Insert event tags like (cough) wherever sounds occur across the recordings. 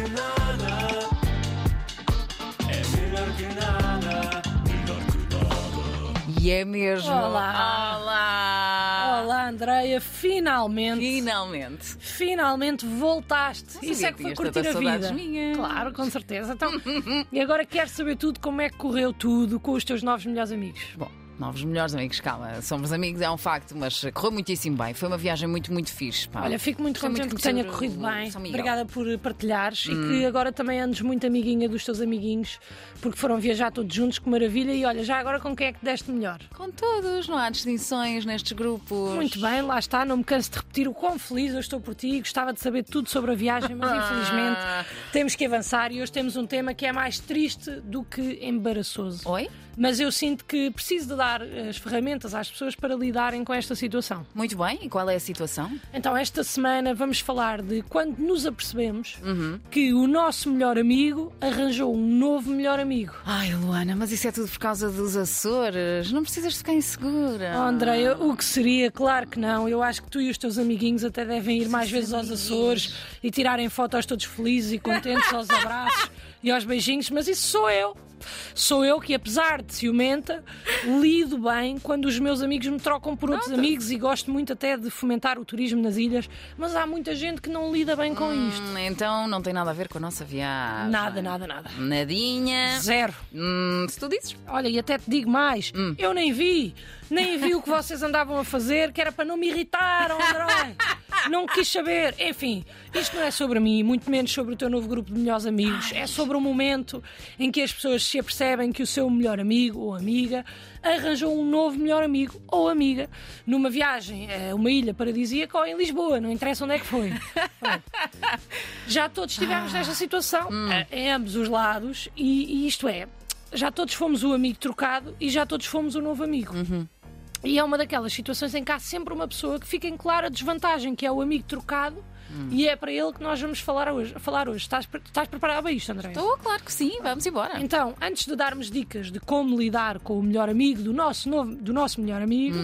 que nada. É melhor que nada. Melhor que nada. E é mesmo. Olá. Olá. Olá, Andreia, finalmente. Finalmente. Finalmente voltaste. Não Isso é que foi curtir a vida. minhas. Claro, com certeza. Então, (laughs) e agora quero saber tudo como é que correu tudo com os teus novos melhores amigos. Bom, novos melhores amigos, calma. Somos amigos, é um facto, mas correu muitíssimo bem. Foi uma viagem muito, muito fixe. pá. Olha, fico muito Gostei contente muito que tenha corrido bem. Hum. Obrigada por partilhares e que agora também andes muito amiguinha dos teus amiguinhos, porque foram viajar todos juntos, que maravilha. E olha, já agora com quem é que deste melhor? Com todos, não há distinções nestes grupos. Muito bem, lá está, não me canso de repetir o quão feliz eu estou por ti. Gostava de saber tudo sobre a viagem, mas (laughs) infelizmente temos que avançar e hoje temos um tema que é mais triste do que embaraçoso. Oi? Mas eu sinto que preciso de dar as ferramentas às pessoas para lidarem com esta situação. Muito bem, e qual é a situação? Então, esta semana vamos falar de quando nos apercebemos Uhum. que o nosso melhor amigo arranjou um novo melhor amigo. Ai, Luana, mas isso é tudo por causa dos Açores. Não precisas ficar insegura. Oh, Andréia, o que seria? Claro que não. Eu acho que tu e os teus amiguinhos até devem ir mais vezes aos Açores e tirarem fotos todos felizes e contentes aos abraços (laughs) e aos beijinhos, mas isso sou eu. Sou eu que, apesar de ciumenta, lido bem quando os meus amigos me trocam por outros amigos e gosto muito até de fomentar o turismo nas ilhas, mas há muita gente que não lida bem com isto. Hum, Então não tem nada a ver com a nossa viagem. Nada, nada, nada. Nadinha. Zero. Hum, se tu dizes. Olha, e até te digo mais, Hum. eu nem vi, nem vi o que vocês andavam a fazer, que era para não me irritar, André. Não quis saber. Enfim, isto não é sobre mim, muito menos sobre o teu novo grupo de melhores amigos. É sobre o momento em que as pessoas se apercebem que o seu melhor amigo ou amiga arranjou um novo melhor amigo ou amiga numa viagem a uma ilha paradisíaca ou em Lisboa, não interessa onde é que foi. Já todos estivemos nesta situação, eh, em ambos os lados, e, e isto é, já todos fomos o amigo trocado e já todos fomos o novo amigo. E é uma daquelas situações em que há sempre uma pessoa que fica em clara desvantagem, que é o amigo trocado, e é para ele que nós vamos falar hoje. Falar hoje. Estás, estás preparado para isto, André? Estou, claro que sim, vamos embora. Então, antes de darmos dicas de como lidar com o melhor amigo do nosso, novo, do nosso melhor amigo,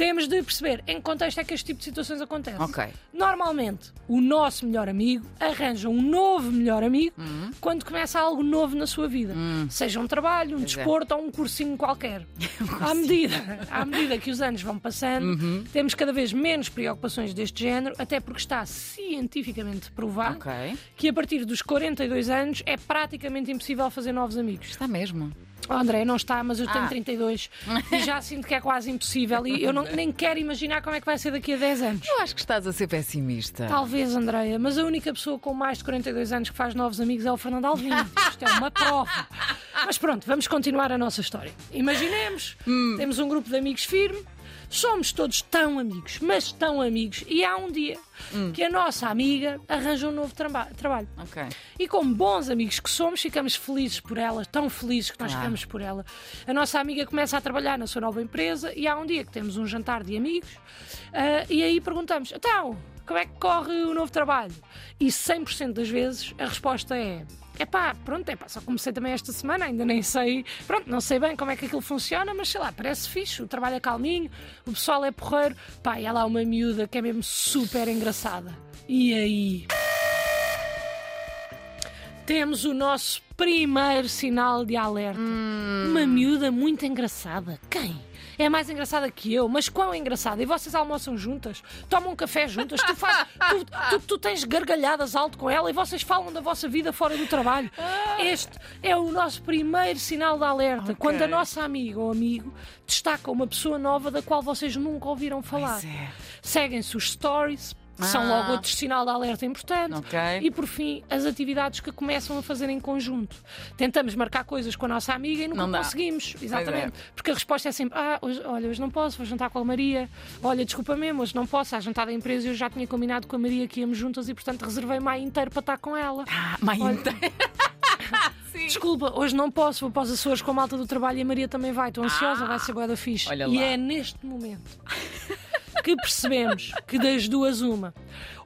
temos de perceber em que contexto é que este tipo de situações acontece. Ok. Normalmente, o nosso melhor amigo arranja um novo melhor amigo Uhum. quando começa algo novo na sua vida. Seja um trabalho, um Pois é. desporto ou um cursinho qualquer. (laughs) à, medida, à medida que os anos vão passando, Uhum. temos cada vez menos preocupações deste género, até porque está cientificamente provado Ok. que a partir dos 42 anos é praticamente impossível fazer novos amigos. Está mesmo. Oh, André, não está, mas eu tenho Ah. 32 e já (laughs) sinto que é quase impossível e eu não- nem quero imaginar como é que vai ser daqui a 10 anos. Eu acho que estás a ser pessimista. Talvez, Andreia, mas a única pessoa com mais de 42 anos que faz novos amigos é o Fernando Alvim. Isto é uma prova. Mas pronto, vamos continuar a nossa história. Imaginemos, temos um grupo de amigos firme, somos todos tão amigos, mas tão amigos, e há um dia que a nossa amiga arranja um novo traba- trabalho. Ok. E como bons amigos que somos, ficamos felizes por ela, tão felizes que nós Claro. ficamos por ela. A nossa amiga começa a trabalhar na sua nova empresa e há um dia que temos um jantar de amigos ah, e aí perguntamos: então, como é que corre o novo trabalho? E 100% das vezes a resposta é. Epá, pronto, epá, só comecei também esta semana, ainda nem sei, pronto, não sei bem como é que aquilo funciona, mas sei lá, parece fixe, o trabalho é calminho, o pessoal é porreiro, pá, e há lá uma miúda que é mesmo super engraçada. E aí? Temos o nosso primeiro sinal de alerta. Uma miúda muito engraçada. Quem? É mais engraçada que eu, mas quão engraçada? E vocês almoçam juntas? Tomam um café juntas? Tu, faz, tu, tu- tu tens gargalhadas alto com ela e vocês falam da vossa vida fora do trabalho. Este é o nosso primeiro sinal de alerta. Quando a nossa amiga ou amigo destaca uma pessoa nova da qual vocês nunca ouviram falar. É. Seguem-se os stories, que são Ah. logo outro sinal de alerta importante. Ok. E por fim, as atividades que começam a fazer em conjunto. Tentamos marcar coisas com a nossa amiga e nunca Não dá. conseguimos. Exatamente. é. Porque a resposta é sempre: ah, hoje, olha, hoje não posso, vou jantar com a Maria. Olha, desculpa mesmo, hoje não posso. Há jantar da empresa e eu já tinha combinado com a Maria que íamos juntas e, portanto, reservei maio inteiro para estar com ela. Ah, mãe Olha- inteira. (laughs) Sim. Desculpa, hoje não posso, vou para os Açores com a malta do trabalho e a Maria também vai. Estou ansiosa, vai ser boa da fixe. olha e é neste momento que percebemos que das duas uma,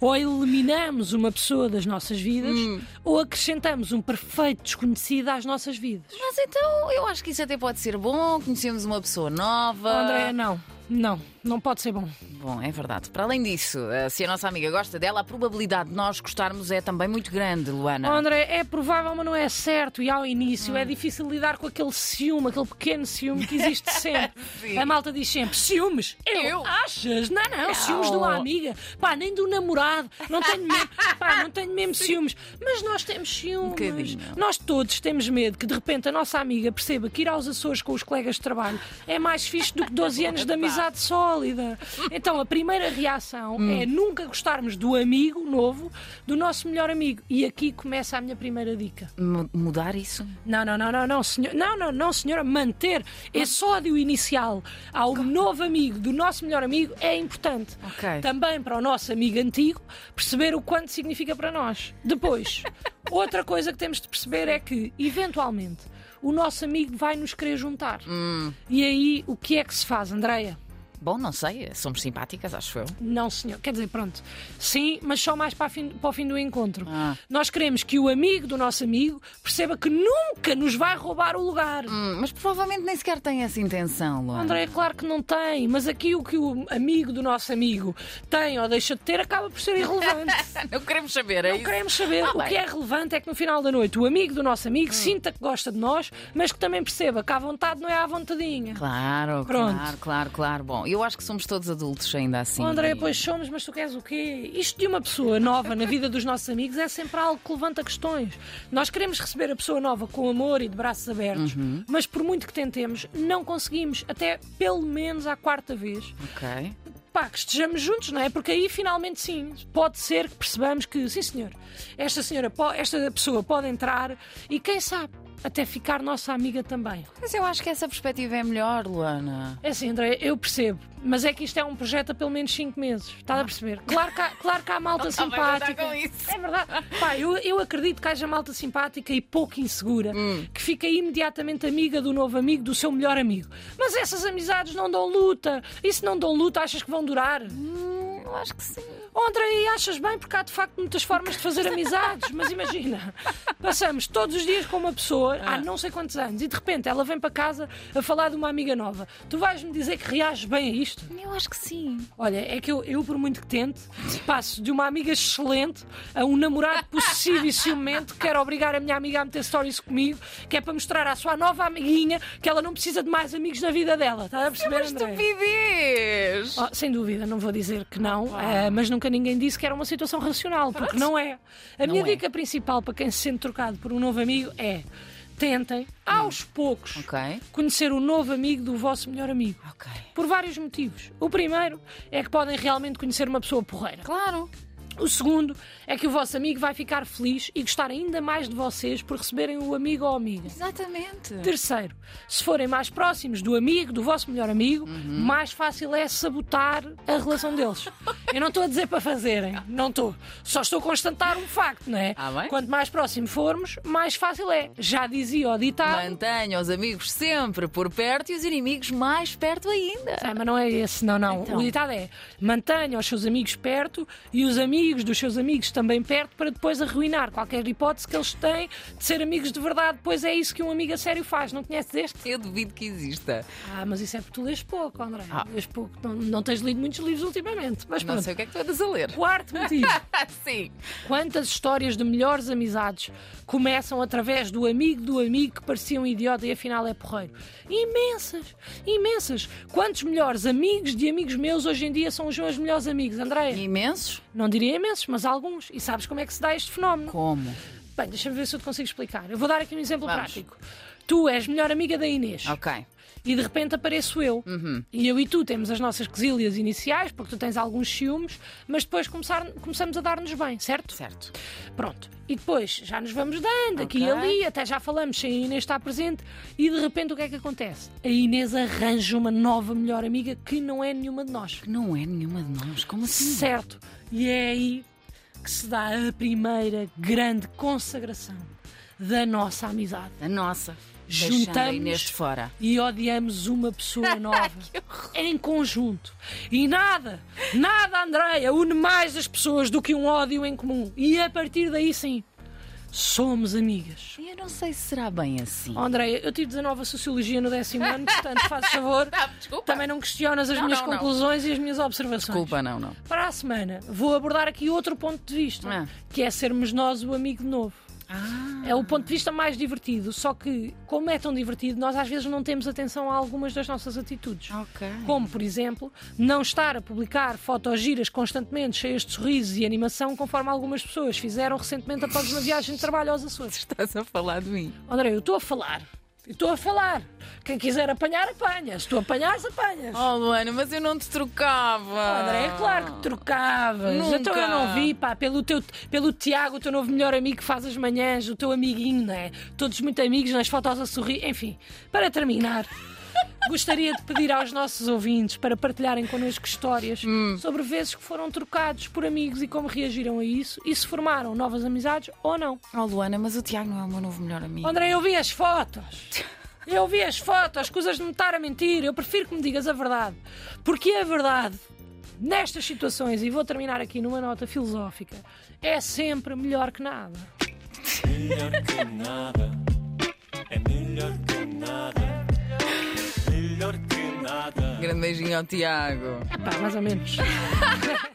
ou eliminamos uma pessoa das nossas vidas, Hum. ou acrescentamos um perfeito desconhecido às nossas vidas. Mas então, eu acho que isso até pode ser bom. Conhecemos uma pessoa nova. Andréia, não. Não, não pode ser bom. Bom, é verdade. Para além disso, eh, se a nossa amiga gosta dela, a probabilidade de nós gostarmos é também muito grande, Luana. Oh, André, é provável, mas não é certo. E ao início Hum. é difícil lidar com aquele ciúme, aquele pequeno ciúme que existe (laughs) sempre. A malta diz sempre: ciúmes? Eu? Eu? Achas? Não, não, ciúmes de uma amiga. Pá, nem do namorado. Não tenho mesmo, (laughs) pá, não tenho mesmo ciúmes. Mas nós temos ciúmes. bocadinho. nós todos temos medo que de repente a nossa amiga perceba que ir aos Açores com os colegas de trabalho é mais fixe do que 12 (laughs) anos de amizade sólida. Então a primeira reação Hum. é nunca gostarmos do amigo novo do nosso melhor amigo. E aqui começa a minha primeira dica. M- Mudar isso? Não, não, não, não, não, senhor, não, não, não, senhora, manter esse ódio inicial ao novo amigo do nosso melhor amigo é importante. Ok. Também para o nosso amigo antigo perceber o quanto significa para nós. Depois, (laughs) outra coisa que temos de perceber é que, eventualmente, o nosso amigo vai nos querer juntar. Hum. E aí, o que é que se faz, Andreia? Bom, não sei, somos simpáticas, acho eu. Não, senhor. Quer dizer, pronto. Sim, mas só mais para, fim- para o fim do encontro. Ah. Nós queremos que o amigo do nosso amigo perceba que nunca nos vai roubar o lugar. Hum, mas provavelmente nem sequer tem essa intenção, Luana. André, é claro que não tem, mas aqui o que o amigo do nosso amigo tem ou deixa de ter acaba por ser irrelevante. (laughs) Não queremos saber, é Não isso? queremos saber. Ah, o bem. que é relevante é que no final da noite o amigo do nosso amigo sinta que gosta de nós, mas que também perceba que à vontade não é à vontadinha. Claro, Pronto. claro, claro, claro. Bom, eu acho que somos todos adultos ainda assim. Oh, André, E- pois somos, mas tu queres o quê? Isto de uma pessoa nova na vida dos nossos amigos é sempre algo que levanta questões. Nós queremos receber a pessoa nova com amor e de braços abertos, Uhum. mas por muito que tentemos, não conseguimos, até pelo menos à quarta vez. Ok. Pá, que estejamos juntos, não é? Porque aí finalmente sim, pode ser que percebamos que, sim senhor, esta senhora, esta pessoa pode entrar e quem sabe até ficar nossa amiga também. Mas eu acho que essa perspectiva é melhor, Luana. É assim, André, eu percebo, mas é que isto é um projeto há pelo menos 5 meses. Estás a perceber? Claro que há, claro que há malta (laughs) Não simpática. com isso. É verdade. Pá, eu, eu acredito que haja malta simpática e pouco insegura Hum. que fica imediatamente amiga do novo amigo, do seu melhor amigo. Mas essas amizades não dão luta. E se não dão luta, achas que vão durar? Hum, eu acho que sim. Oh, André, e achas bem porque há de facto muitas formas de fazer amizades, mas imagina, passamos todos os dias com uma pessoa há não sei quantos anos e de repente ela vem para casa a falar de uma amiga nova. Tu vais-me dizer que reages bem a isto? Eu acho que sim. Olha, é que eu, eu, por muito que tente, passo de uma amiga excelente a um namorado possessivo e ciumento que quer obrigar a minha amiga a meter stories comigo, que é para mostrar à sua nova amiguinha que ela não precisa de mais amigos na vida dela. Estás a perceber, André? Estupidez! Oh, sem dúvida, não vou dizer que não, eh, mas nunca ninguém disse que era uma situação racional, porque não é. A minha é. dica principal para quem se sente trocado por um novo amigo é tentem, aos poucos, Ok. conhecer o novo amigo do vosso melhor amigo. Ok. Por vários motivos. O primeiro é que podem realmente conhecer uma pessoa porreira. Claro. O segundo é que o vosso amigo vai ficar feliz e gostar ainda mais de vocês por receberem o amigo ou amiga. Exatamente. Terceiro, se forem mais próximos do amigo, do vosso melhor amigo, mais fácil é sabotar a relação deles. Eu não estou a dizer para fazerem, não estou. Só estou a constatar um facto, não é? Ah, bem? Quanto mais próximo formos, mais fácil é. Já dizia o ditado. Mantenha os amigos sempre por perto e os inimigos mais perto ainda. Ah, mas não é esse, não, não. Então. O ditado é: mantenha os seus amigos perto e os amigos dos seus amigos também perto para depois arruinar qualquer hipótese que eles têm de ser amigos de verdade. Pois é isso que um amigo a sério faz. Não conheces este? Eu duvido que exista. Ah, mas isso é porque tu lês pouco, André. Ah. Lês pouco. Não, não tens lido muitos livros ultimamente. Mas Não pronto. sei o que é que tu andas a ler. Quarto motivo. (laughs) Sim. Quantas histórias de melhores amizades começam através do amigo do amigo que parecia um idiota e afinal é porreiro? Imensas, imensas. Quantos melhores amigos de amigos meus hoje em dia são os meus melhores amigos, Andréia? Imensos? Não diria imensos, mas alguns. E sabes como é que se dá este fenómeno? Como? Bem, deixa-me ver se eu te consigo explicar. Eu vou dar aqui um exemplo Vamos. prático. Tu és melhor amiga da Inês Ok. e de repente apareço eu. E eu e tu temos as nossas quesílias iniciais, porque tu tens alguns ciúmes, mas depois começar, começamos a dar-nos bem, certo? Certo. Pronto. E depois já nos vamos dando aqui e ali, até já falamos sem a Inês estar presente, e de repente o que é que acontece? A Inês arranja uma nova melhor amiga que não é nenhuma de nós. Que não é nenhuma de nós. Como assim? Certo. E é aí que se dá a primeira grande consagração da nossa amizade. A nossa. Juntamos fora. e odiamos uma pessoa (laughs) nova em conjunto. E nada, nada, Andreia, une mais as pessoas do que um ódio em comum. E a partir daí sim, somos amigas. Eu não sei se será bem assim. Oh, Andréia, eu tive 19 a Sociologia no décimo ano, portanto, (laughs) faz favor. Desculpa. Também não questionas as Não, minhas não, não. conclusões e as minhas observações. Desculpa, não, não. Para a semana, vou abordar aqui outro ponto de vista, Ah. que é sermos nós o amigo novo. Ah, É o ponto de vista mais divertido, só que, como é tão divertido, nós às vezes não temos atenção a algumas das nossas atitudes. ok. Como, por exemplo, não estar a publicar fotos giras constantemente, cheias de sorrisos e animação, conforme algumas pessoas fizeram recentemente após uma viagem de trabalho aos Açores. (laughs) Estás a falar de mim. André, eu estou a falar. Estou a falar. Quem quiser apanhar, apanha. Se tu apanhares, apanhas. Oh, Luana, mas eu não te trocava. André, é claro que trocavas. Nunca. Então eu não vi, pá, pelo, teu, pelo Tiago, o teu novo melhor amigo que faz as manhãs, o teu amiguinho, não é? Todos muito amigos, nas fotos a sorrir. Enfim, para terminar, gostaria de pedir aos nossos ouvintes para partilharem connosco histórias sobre vezes que foram trocados por amigos e como reagiram a isso e se formaram novas amizades ou não. Oh, Luana, mas o Tiago não é o meu novo melhor amigo. André, eu vi as fotos. Eu vi as fotos, coisas de me estar a mentir. Eu prefiro que me digas a verdade. Porque a verdade, nestas situações, e vou terminar aqui numa nota filosófica, é sempre melhor que nada. Melhor que nada. É melhor que Grande beijinho ao Tiago. Epá, mais ou menos. (laughs)